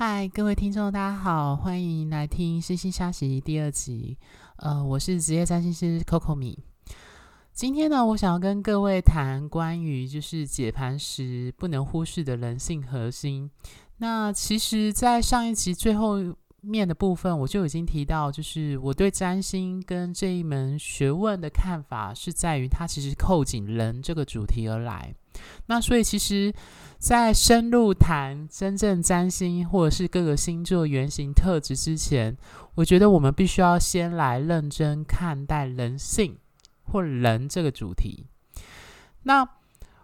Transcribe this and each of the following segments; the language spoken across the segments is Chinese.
嗨，各位听众，大家好，欢迎来听《星星相惜》第二集。呃，我是职业占星师 Coco 米。今天呢，我想要跟各位谈关于就是解盘时不能忽视的人性核心。那其实，在上一集最后面的部分，我就已经提到，就是我对占星跟这一门学问的看法是在于，它其实扣紧人这个主题而来。那所以，其实，在深入谈真正占星或者是各个星座原型特质之前，我觉得我们必须要先来认真看待人性或人这个主题。那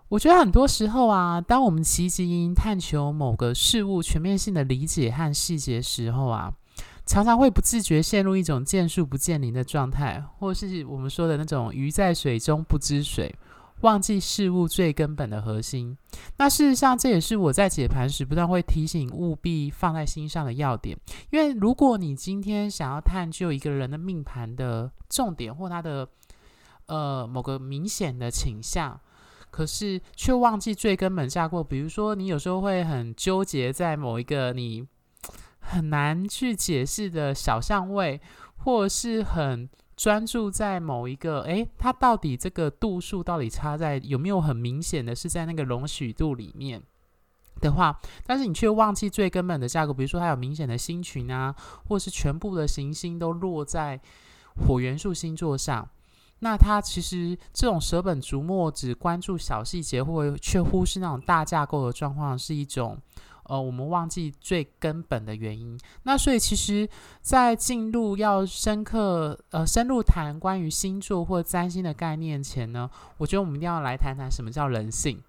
我觉得很多时候啊，当我们积极探求某个事物全面性的理解和细节时候啊，常常会不自觉陷入一种见树不见林的状态，或是我们说的那种鱼在水中不知水。忘记事物最根本的核心。那事实上，这也是我在解盘时不断会提醒务必放在心上的要点。因为如果你今天想要探究一个人的命盘的重点或他的呃某个明显的倾向，可是却忘记最根本架构，比如说你有时候会很纠结在某一个你很难去解释的小相位，或是很。专注在某一个，诶，它到底这个度数到底差在有没有很明显的是在那个容许度里面的话，但是你却忘记最根本的架构，比如说它有明显的星群啊，或是全部的行星都落在火元素星座上，那它其实这种舍本逐末只关注小细节，或却忽视那种大架构的状况，是一种。呃，我们忘记最根本的原因。那所以，其实，在进入要深刻呃深入谈关于星座或占星的概念前呢，我觉得我们一定要来谈谈什么叫人性。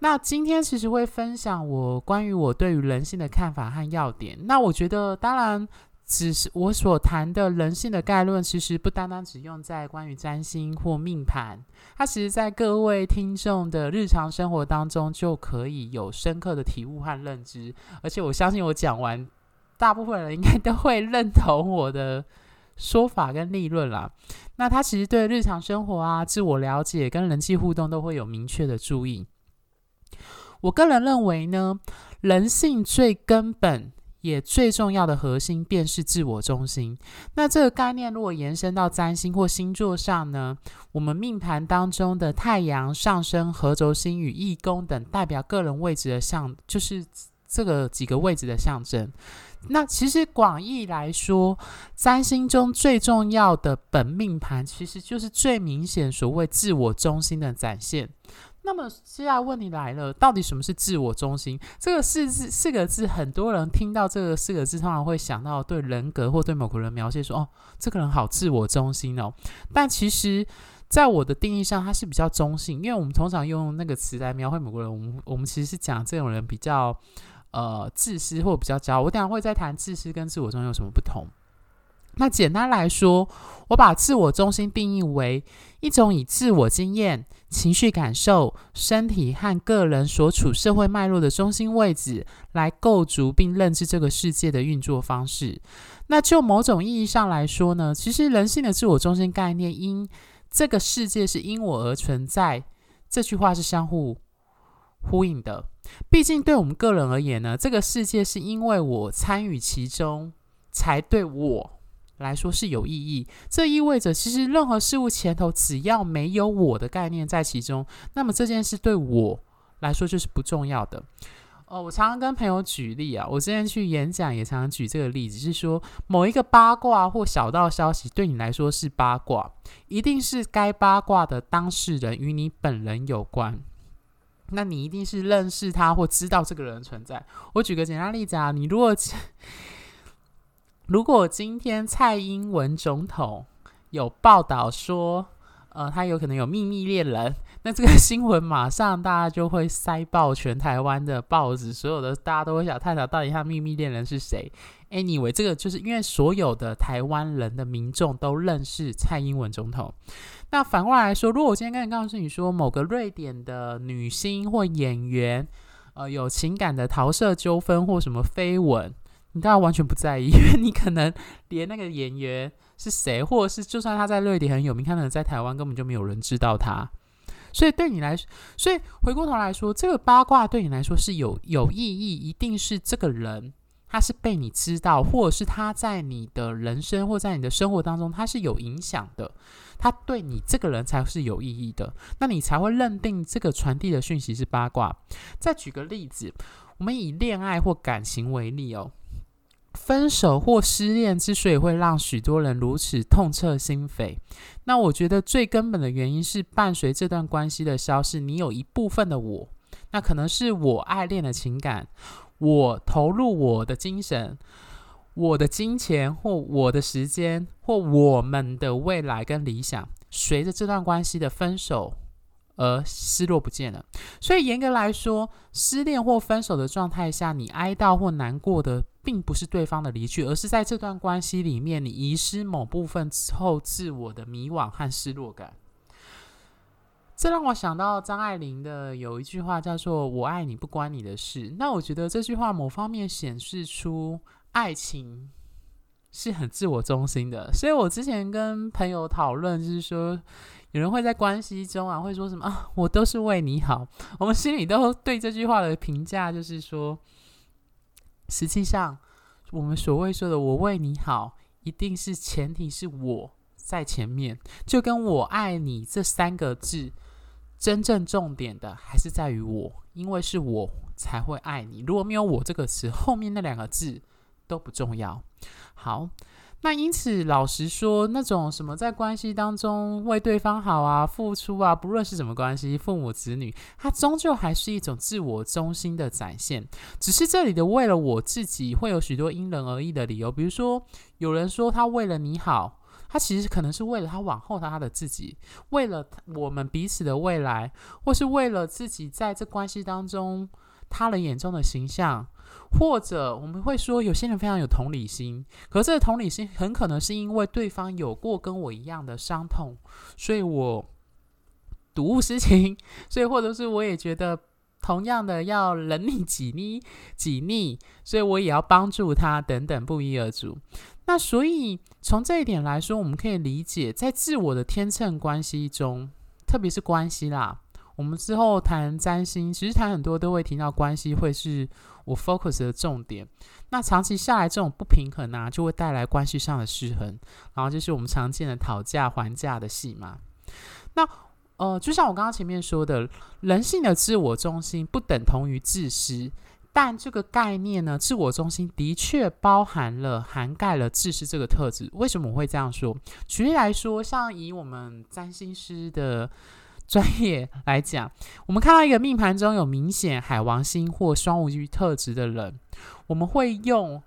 那今天其实会分享我关于我对于人性的看法和要点。那我觉得，当然。只是我所谈的人性的概论，其实不单单只用在关于占星或命盘，它其实在各位听众的日常生活当中就可以有深刻的体悟和认知。而且我相信我讲完，大部分人应该都会认同我的说法跟立论啦。那它其实对日常生活啊、自我了解跟人际互动都会有明确的注意。我个人认为呢，人性最根本。也最重要的核心便是自我中心。那这个概念如果延伸到占星或星座上呢，我们命盘当中的太阳、上升、合轴星与义宫等代表个人位置的象，就是这个几个位置的象征。那其实广义来说，占星中最重要的本命盘，其实就是最明显所谓自我中心的展现。那么接下来问题来了，到底什么是自我中心？这个四字四个字，很多人听到这个四个字，通常会想到对人格或对某个人描写说：“哦，这个人好自我中心哦。”但其实，在我的定义上，它是比较中性，因为我们通常用那个词来描绘某个人，我们我们其实是讲这种人比较呃自私或比较骄傲。我等下会再谈自私跟自我中心有什么不同。那简单来说，我把自我中心定义为一种以自我经验、情绪感受、身体和个人所处社会脉络的中心位置来构筑并认知这个世界的运作方式。那就某种意义上来说呢，其实人性的自我中心概念因这个世界是因我而存在，这句话是相互呼应的。毕竟对我们个人而言呢，这个世界是因为我参与其中，才对我。来说是有意义，这意味着其实任何事物前头只要没有我的概念在其中，那么这件事对我来说就是不重要的。哦，我常常跟朋友举例啊，我之前去演讲也常常举这个例子，是说某一个八卦或小道消息对你来说是八卦，一定是该八卦的当事人与你本人有关，那你一定是认识他或知道这个人存在。我举个简单例子啊，你如果。如果今天蔡英文总统有报道说，呃，他有可能有秘密恋人，那这个新闻马上大家就会塞爆全台湾的报纸，所有的大家都会想探讨到底他秘密恋人是谁。Anyway，这个就是因为所有的台湾人的民众都认识蔡英文总统。那反过来说，如果我今天跟你告诉你说，某个瑞典的女星或演员，呃，有情感的桃色纠纷或什么绯闻。你当然完全不在意，因为你可能连那个演员是谁，或者是就算他在瑞典很有名，他可能在台湾根本就没有人知道他。所以对你来说，所以回过头来说，这个八卦对你来说是有有意义，一定是这个人他是被你知道，或者是他在你的人生或在你的生活当中，他是有影响的，他对你这个人才是有意义的，那你才会认定这个传递的讯息是八卦。再举个例子，我们以恋爱或感情为例哦，分手或失恋之所以会让许多人如此痛彻心扉，那我觉得最根本的原因是伴随这段关系的消失，你有一部分的我，那可能是我爱恋的情感。我投入我的精神、我的金钱或我的时间或我们的未来跟理想，随着这段关系的分手而失落不见了。所以严格来说，失恋或分手的状态下，你哀悼或难过的，并不是对方的离去，而是在这段关系里面，你遗失某部分之后自我的迷惘和失落感。这让我想到张爱玲的有一句话叫做“我爱你不关你的事”。那我觉得这句话某方面显示出爱情是很自我中心的。所以我之前跟朋友讨论，就是说有人会在关系中啊，会说什么啊，我都是为你好。我们心里都对这句话的评价就是说，实际上我们所谓说的“我为你好”，一定是前提是我在前面，就跟我爱你这三个字。真正重点的还是在于我，因为是我才会爱你。如果没有我这个词，后面那两个字都不重要。好，那因此老实说，那种什么在关系当中为对方好啊、付出啊，不论是什么关系，父母子女，它终究还是一种自我中心的展现。只是这里的为了我自己，会有许多因人而异的理由。比如说，有人说他为了你好。他其实可能是为了他往后他的自己，为了我们彼此的未来，或是为了自己在这关系当中他人眼中的形象，或者我们会说有些人非常有同理心，可是这个同理心很可能是因为对方有过跟我一样的伤痛，所以我睹物思情，所以或者是我也觉得同样的要人逆己逆己逆，所以我也要帮助他等等不一而足。那所以从这一点来说，我们可以理解，在自我的天秤关系中，特别是关系啦，我们之后谈占星，其实谈很多都会提到关系会是我 focus 的重点。那长期下来，这种不平衡呢、啊，就会带来关系上的失衡，然后就是我们常见的讨价还价的戏码。那呃，就像我刚刚前面说的，人性的自我中心不等同于自私。但这个概念呢，自我中心的确包含了、涵盖了自私这个特质。为什么我会这样说？举例来说，像以我们占星师的专业来讲，我们看到一个命盘中有明显海王星或双鱼特质的人，我们会用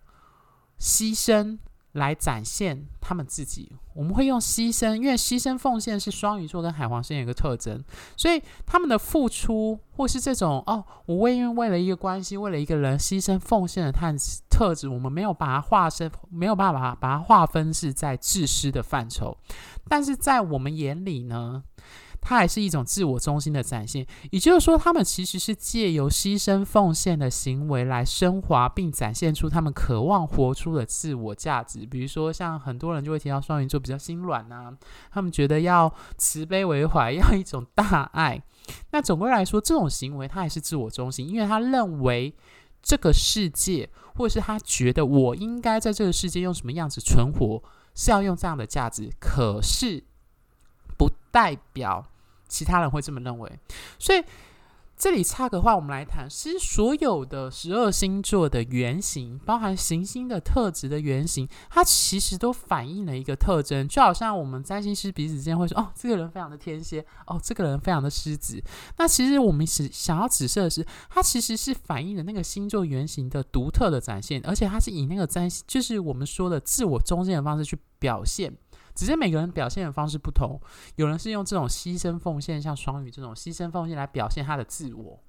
牺牲。来展现他们自己，我们会用牺牲，因为牺牲奉献是双鱼座跟海王星有一个特征，所以他们的付出或是这种哦，我为因为为了一个关系，为了一个人牺牲奉献的特特质，我们没有把它划分，没有办法把它划分是在自私的范畴，但是在我们眼里呢，它还是一种自我中心的展现，也就是说，他们其实是借由牺牲奉献的行为来升华并展现出他们渴望活出的自我价值。比如说，像很多人就会提到双鱼座比较心软呐、啊，他们觉得要慈悲为怀，要一种大爱。那总归来说，这种行为他还是自我中心，因为他认为这个世界，或是他觉得我应该在这个世界用什么样子存活，是要用这样的价值。可是，代表。其他人会这么认为，所以这里插个话，我们来谈，其实所有的十二星座的原型，包含行星的特质的原型，它其实都反映了一个特征，就好像我们占星师彼此之间会说，哦，这个人非常的天蝎，哦，这个人非常的狮子。那其实我们是想要指涉的是，它其实是反映了那个星座原型的独特的展现，而且它是以那个占星，就是我们说的自我中心的方式去表现。只是每个人表现的方式不同，有人是用这种牺牲奉献，像双鱼这种牺牲奉献来表现他的自我。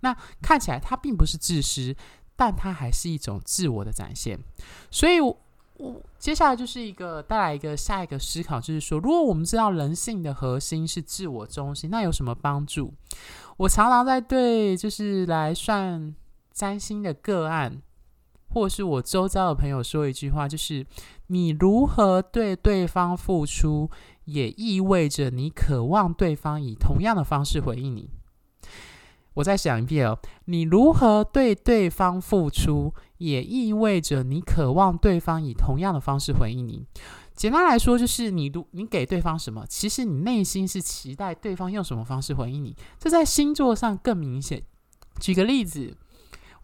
那看起来他并不是自私，但他还是一种自我的展现。所以我，接下来就是一个带来一个下一个思考，就是说，如果我们知道人性的核心是自我中心，那有什么帮助？我常常在对就是来算占星的个案。或是我周遭的朋友说一句话，就是你如何对对方付出，也意味着你渴望对方以同样的方式回应你。我再想一遍哦，你如何对对方付出，也意味着你渴望对方以同样的方式回应你。简单来说，就是你如你给对方什么，其实你内心是期待对方用什么方式回应你。这在星座上更明显。举个例子。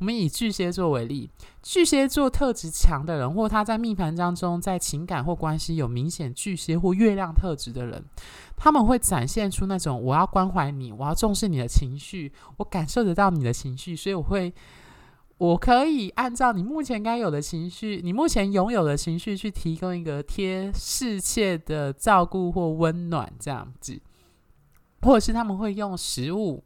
我们以巨蟹座为例，巨蟹座特质强的人，或他在命盘当中在情感或关系有明显巨蟹或月亮特质的人，他们会展现出那种我要关怀你，我要重视你的情绪，我感受得到你的情绪，所以我会，我可以按照你目前该有的情绪，你目前拥有的情绪去提供一个贴适切的照顾或温暖这样子，或者是他们会用食物。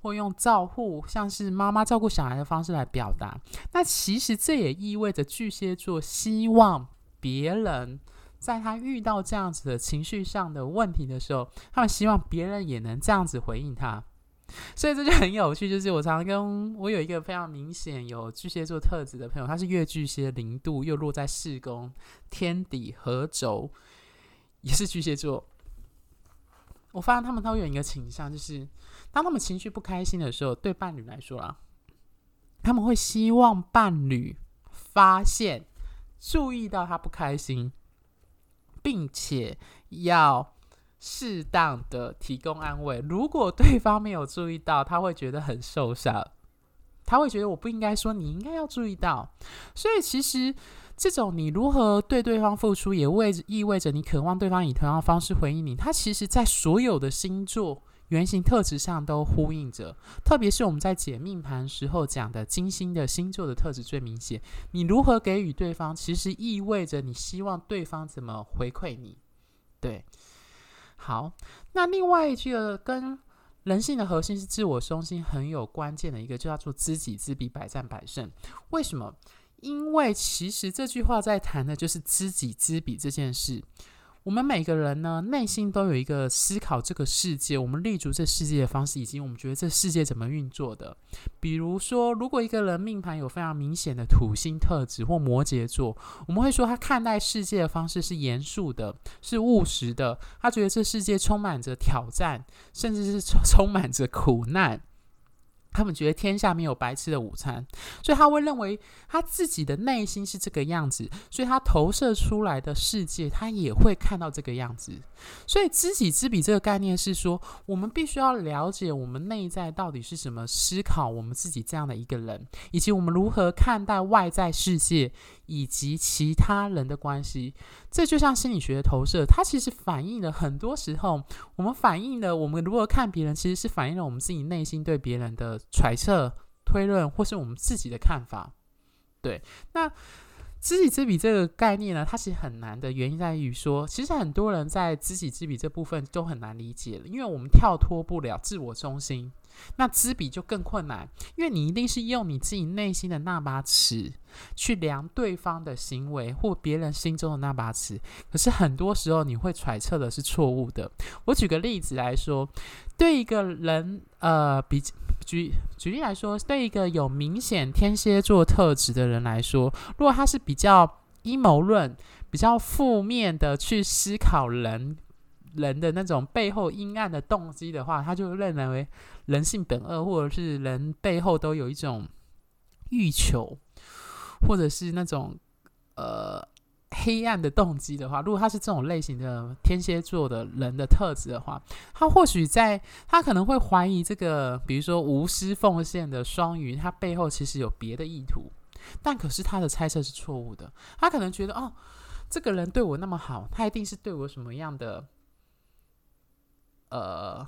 或用照顾，像是妈妈照顾小孩的方式来表达。那其实这也意味着巨蟹座希望别人在他遇到这样子的情绪上的问题的时候，他们希望别人也能这样子回应他。所以这就很有趣，就是我常常跟我有一个非常明显有巨蟹座特质的朋友，他是月巨蟹零度又落在四宫天底合轴，也是巨蟹座。我发现他们都有一个倾向，就是。当他们情绪不开心的时候，对伴侣来说啊，他们会希望伴侣发现、注意到他不开心，并且要适当的提供安慰。如果对方没有注意到，他会觉得很受伤，他会觉得我不应该说，你应该要注意到。所以其实。这种你如何对对方付出，也为意味着你渴望对方以同样的方式回应你。他其实，在所有的星座原型特质上都呼应着。特别是我们在解命盘时候讲的金星的星座的特质最明显。你如何给予对方，其实意味着你希望对方怎么回馈你。对，好。那另外一句跟人性的核心是自我中心很有关键的一个，就叫做知己知彼，百战百胜。为什么？因为其实这句话在谈的就是知己知彼这件事。我们每个人呢，内心都有一个思考这个世界，我们立足这世界的方式，以及我们觉得这世界怎么运作的。比如说，如果一个人命盘有非常明显的土星特质或摩羯座，我们会说他看待世界的方式是严肃的，是务实的。他觉得这世界充满着挑战，甚至是充充满着苦难。他们觉得天下没有白吃的午餐，所以他会认为他自己的内心是这个样子，所以他投射出来的世界，他也会看到这个样子。所以知己知彼这个概念是说，我们必须要了解我们内在到底是什么，思考我们自己这样的一个人，以及我们如何看待外在世界以及其他人的关系。这就像心理学的投射，它其实反映了很多时候，我们反映了我们如何看别人，其实是反映了我们自己内心对别人的揣测、推论，或是我们自己的看法。对，那知己知彼这个概念呢，它其实很难的原因在于说，其实很多人在知己知彼这部分都很难理解了，因为我们跳脱不了自我中心。那知彼就更困难，因为你一定是用你自己内心的那把尺去量对方的行为或别人心中的那把尺，可是很多时候你会揣测的是错误的。我举个例子来说，对一个人，呃，比举举例来说，对一个有明显天蝎座特质的人来说，如果他是比较阴谋论、比较负面的去思考人。人的那种背后阴暗的动机的话，他就认为人性本恶，或者是人背后都有一种欲求，或者是那种呃黑暗的动机的话，如果他是这种类型的天蝎座的人的特质的话，他或许在他可能会怀疑这个，比如说无私奉献的双鱼，他背后其实有别的意图，但可是他的猜测是错误的，他可能觉得哦，这个人对我那么好，他一定是对我什么样的。呃，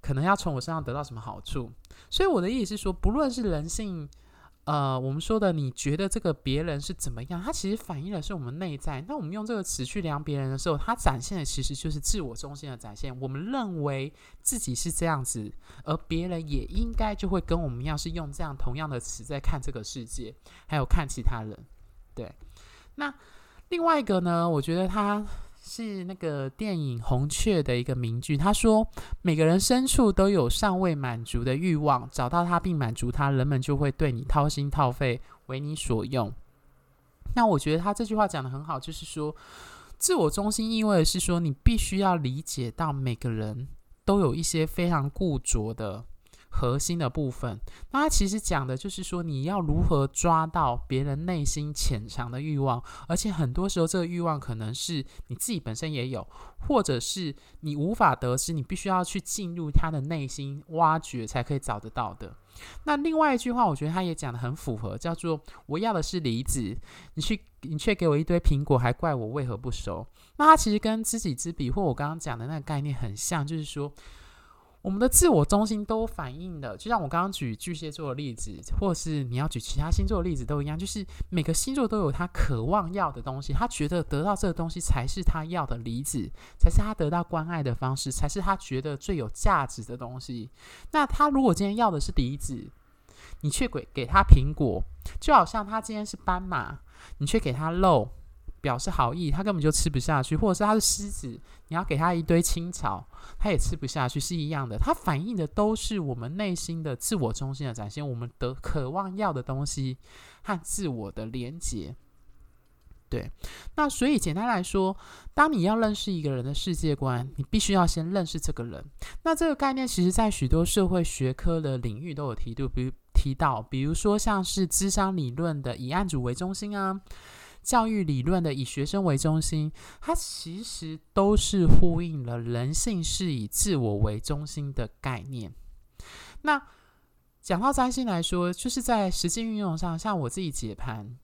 可能要从我身上得到什么好处，所以我的意思是说，不论是人性，呃，我们说的，你觉得这个别人是怎么样，它其实反映的是我们内在。那我们用这个词去量别人的时候，它展现的其实就是自我中心的展现。我们认为自己是这样子，而别人也应该就会跟我们一样，是用这样同样的词在看这个世界，还有看其他人。对，那另外一个呢，我觉得他。是那个电影《红雀》的一个名句，他说：“每个人深处都有尚未满足的欲望，找到它并满足它，人们就会对你掏心掏肺，为你所用。”那我觉得他这句话讲得很好，就是说，自我中心意味的是说，你必须要理解到每个人都有一些非常固着的、核心的部分。那他其实讲的就是说，你要如何抓到别人内心潜藏的欲望，而且很多时候这个欲望可能是你自己本身也有，或者是你无法得知，你必须要去进入他的内心挖掘才可以找得到的。那另外一句话，我觉得他也讲得很符合，叫做“我要的是梨子，你去你却给我一堆苹果，还怪我为何不熟”。那他其实跟知己知彼，或我刚刚讲的那个概念很像，就是说。我们的自我中心都反映的，就像我刚刚举巨蟹座的例子，或是你要举其他星座的例子都一样，就是每个星座都有他渴望要的东西，他觉得得到这个东西才是他要的梨子，才是他得到关爱的方式，才是他觉得最有价值的东西。那他如果今天要的是梨子，你却给给他苹果，就好像他今天是斑马，你却给他肉。表示好意，他根本就吃不下去，或者是他是狮子，你要给他一堆青草，他也吃不下去，是一样的。他反映的都是我们内心的自我中心的展现，我们的渴望要的东西和自我的连结。对，那所以简单来说，当你要认识一个人的世界观，你必须要先认识这个人。那这个概念其实在许多社会学科的领域都有提度，比如提到，比如说像是智商理论的以案主为中心啊。教育理论的以学生为中心，它其实都是呼应了人性是以自我为中心的概念。那讲到占星来说，就是在实际运用上，像我自己解盘，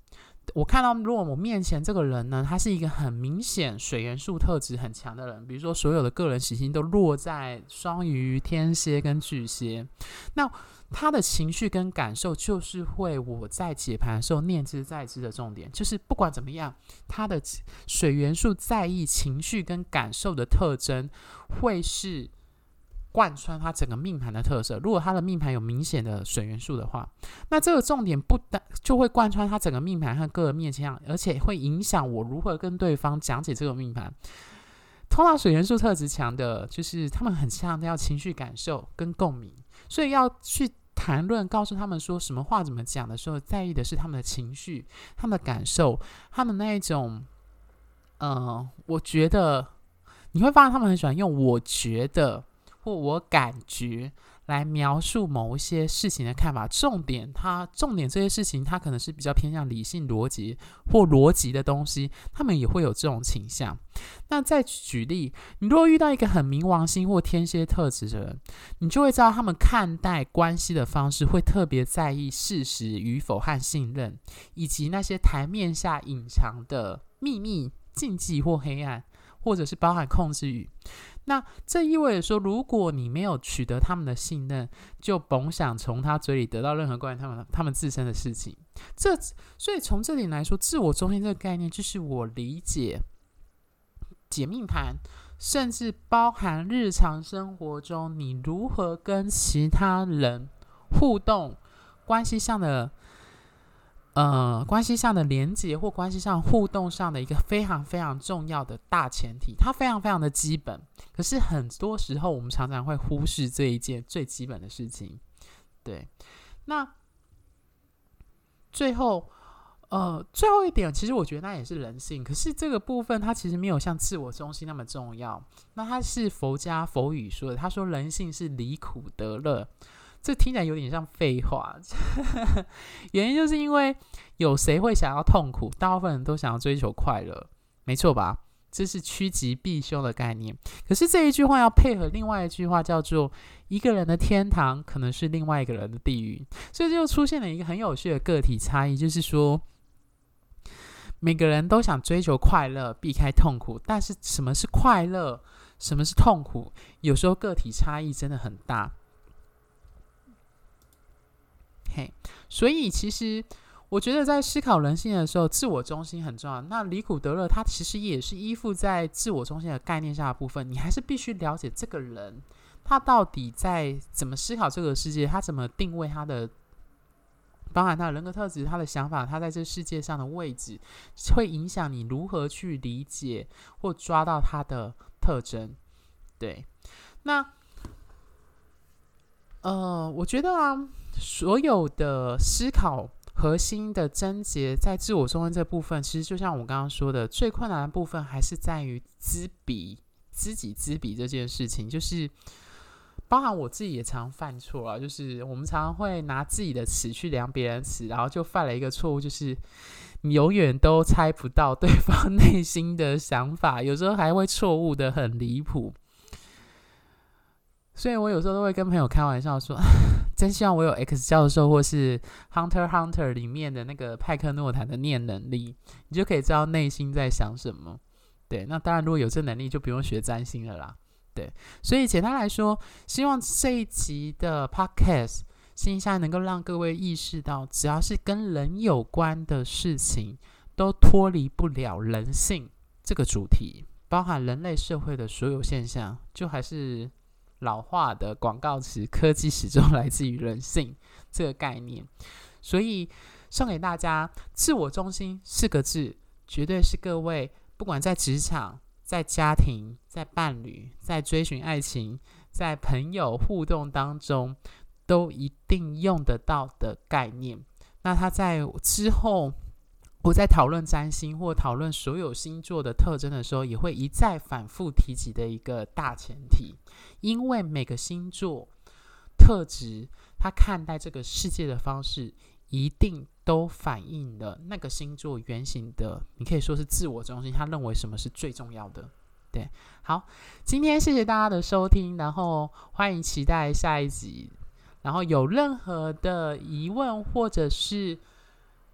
我看到如果我面前这个人呢，他是一个很明显水元素特质很强的人，比如说所有的个人行星都落在双鱼、天蝎跟巨蟹，那。他的情绪跟感受，就是会我在解盘的时候念之在之的重点，就是不管怎么样，他的水元素在意情绪跟感受的特征，会是贯穿他整个命盘的特色。如果他的命盘有明显的水元素的话，那这个重点不单就会贯穿他整个命盘和各个面相，而且会影响我如何跟对方讲解这个命盘。通常水元素特质强的，就是他们很强调情绪感受跟共鸣。所以要去谈论，告诉他们说什么话怎么讲的时候，在意的是他们的情绪、他们的感受、他们那一种，嗯、我觉得你会发现他们很喜欢用“我觉得”或“我感觉”。来描述某一些事情的看法，重点，它重点这些事情，它可能是比较偏向理性逻辑或逻辑的东西，他们也会有这种倾向。那再举例，你如果遇到一个很冥王星或天蝎特质的人，你就会知道他们看待关系的方式会特别在意事实与否和信任，以及那些台面下隐藏的秘密、禁忌或黑暗，或者是包含控制欲。那这意味着说，如果你没有取得他们的信任，就甭想从他嘴里得到任何关于他们他们自身的事情。这所以从这里来说，自我中心这个概念，就是我理解解命盘，甚至包含日常生活中你如何跟其他人互动关系上的。呃，关系上的连接或关系上互动上的一个非常非常重要的大前提，它非常非常的基本。可是很多时候，我们常常会忽视这一件最基本的事情。对，那最后，呃，最后一点，其实我觉得那也是人性。可是这个部分，它其实没有像自我中心那么重要。那它是佛家佛语说的，他说人性是离苦得乐。这听起来有点像废话，原因就是因为有谁会想要痛苦？大部分人都想要追求快乐，没错吧？这是趋吉避凶的概念。可是这一句话要配合另外一句话，叫做“一个人的天堂可能是另外一个人的地狱”，所以就出现了一个很有趣的个体差异，就是说每个人都想追求快乐，避开痛苦，但是什么是快乐，什么是痛苦，有时候个体差异真的很大。所以其实我觉得在思考人性的时候，自我中心很重要。那离苦得乐，他其实也是依附在自我中心的概念下的部分。你还是必须了解这个人，他到底在怎么思考这个世界，他怎么定位他的，包含他人格特质、他的想法，他在这世界上的位置，会影响你如何去理解或抓到他的特征。对，那。呃，我觉得啊，所有的思考核心的症结在自我中心这部分，其实就像我刚刚说的，最困难的部分还是在于知彼、知己知彼这件事情。就是包含我自己也常犯错啊，就是我们常常会拿自己的尺去量别人的尺，然后就犯了一个错误，就是你永远都猜不到对方 内心的想法，有时候还会错误的很离谱。所以我有时候都会跟朋友开玩笑说，真希望我有 X 教授或是 Hunter Hunter 里面的那个派克诺坦的念能力，你就可以知道内心在想什么。对，那当然如果有这能力，就不用学占星了啦。对，所以简单来说，希望这一集的 Podcast 星象能够让各位意识到，只要是跟人有关的事情，都脱离不了人性这个主题，包含人类社会的所有现象，就还是老化的广告词：科技始终来自于人性这个概念。所以送给大家，自我中心四个字，绝对是各位不管在职场。在家庭、在伴侣、在追寻爱情、在朋友互动当中，都一定用得到的概念。那他在之后，我在讨论占星或讨论所有星座的特征的时候，也会一再反复提及的一个大前提，因为每个星座特质，他看待这个世界的方式，一定都反映了那个星座原型的，你可以说是自我中心。他认为什么是最重要的？对，好，今天谢谢大家的收听，然后欢迎期待下一集。然后有任何的疑问或者是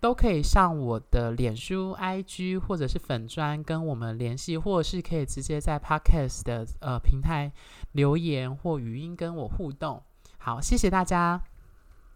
都可以上我的脸书、IG 或者是粉砖跟我们联系，或者是可以直接在 Podcast 的呃平台留言或语音跟我互动。好，谢谢大家。